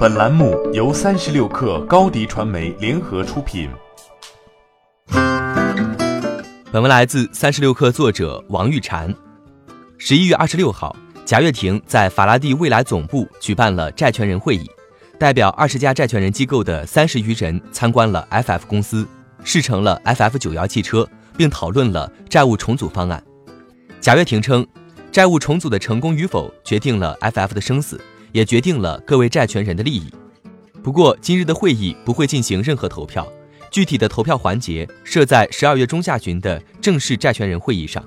本栏目由三十六氪高低传媒联合出品。本文来自三十六氪作者王玉婵。十一月二十六号，贾跃亭在法拉第未来总部举办了债权人会议，代表二十家债权人机构的三十余人参观了 FF 公司，试乘了 FF 九幺汽车，并讨论了债务重组方案。贾跃亭称，债务重组的成功与否决定了 FF 的生死。也决定了各位债权人的利益。不过，今日的会议不会进行任何投票，具体的投票环节设在十二月中下旬的正式债权人会议上。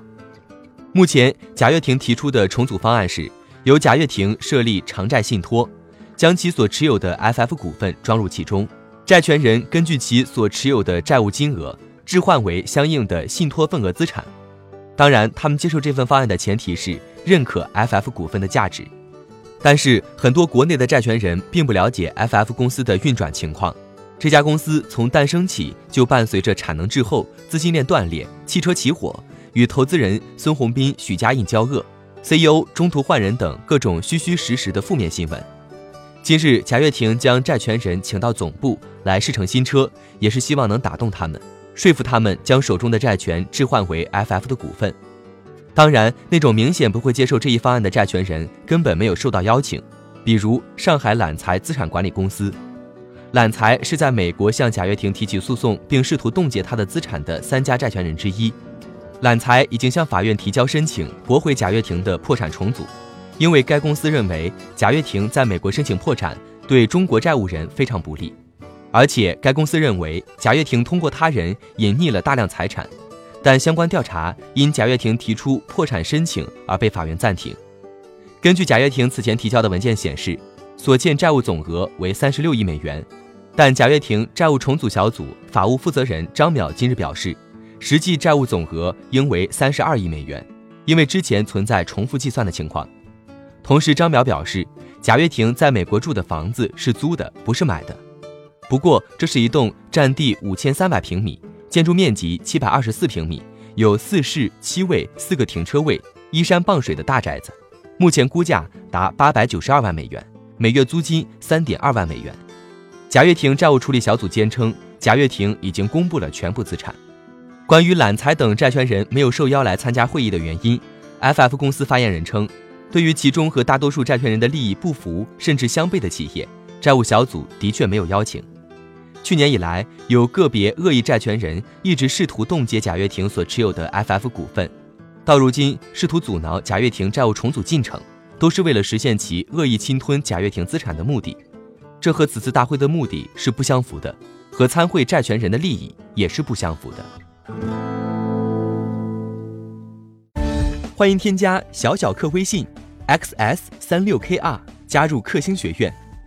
目前，贾跃亭提出的重组方案是由贾跃亭设立偿债信托，将其所持有的 FF 股份装入其中，债权人根据其所持有的债务金额置换为相应的信托份额资产。当然，他们接受这份方案的前提是认可 FF 股份的价值。但是很多国内的债权人并不了解 FF 公司的运转情况。这家公司从诞生起就伴随着产能滞后、资金链断裂、汽车起火、与投资人孙宏斌、许家印交恶、CEO 中途换人等各种虚虚实实的负面新闻。今日贾跃亭将债权人请到总部来试乘新车，也是希望能打动他们，说服他们将手中的债权置换为 FF 的股份。当然，那种明显不会接受这一方案的债权人根本没有受到邀请，比如上海揽财资产管理公司。揽财是在美国向贾跃亭提起诉讼并试图冻结他的资产的三家债权人之一。揽财已经向法院提交申请，驳回贾跃亭的破产重组，因为该公司认为贾跃亭在美国申请破产对中国债务人非常不利，而且该公司认为贾跃亭通过他人隐匿了大量财产。但相关调查因贾跃亭提出破产申请而被法院暂停。根据贾跃亭此前提交的文件显示，所欠债务总额为三十六亿美元，但贾跃亭债务重组小组法务负责人张淼今日表示，实际债务总额应为三十二亿美元，因为之前存在重复计算的情况。同时，张淼表示，贾跃亭在美国住的房子是租的，不是买的。不过，这是一栋占地五千三百平米。建筑面积七百二十四平米，有四室七卫、四个停车位，依山傍水的大宅子，目前估价达八百九十二万美元，每月租金三点二万美元。贾跃亭债务处理小组坚称，贾跃亭已经公布了全部资产。关于揽财等债权人没有受邀来参加会议的原因，FF 公司发言人称，对于其中和大多数债权人的利益不符甚至相悖的企业，债务小组的确没有邀请。去年以来，有个别恶意债权人一直试图冻结贾跃亭所持有的 FF 股份，到如今试图阻挠贾跃亭债务重组进程，都是为了实现其恶意侵吞贾跃亭资产的目的。这和此次大会的目的是不相符的，和参会债权人的利益也是不相符的。欢迎添加小小客微信 xs 三六 kr 加入克星学院，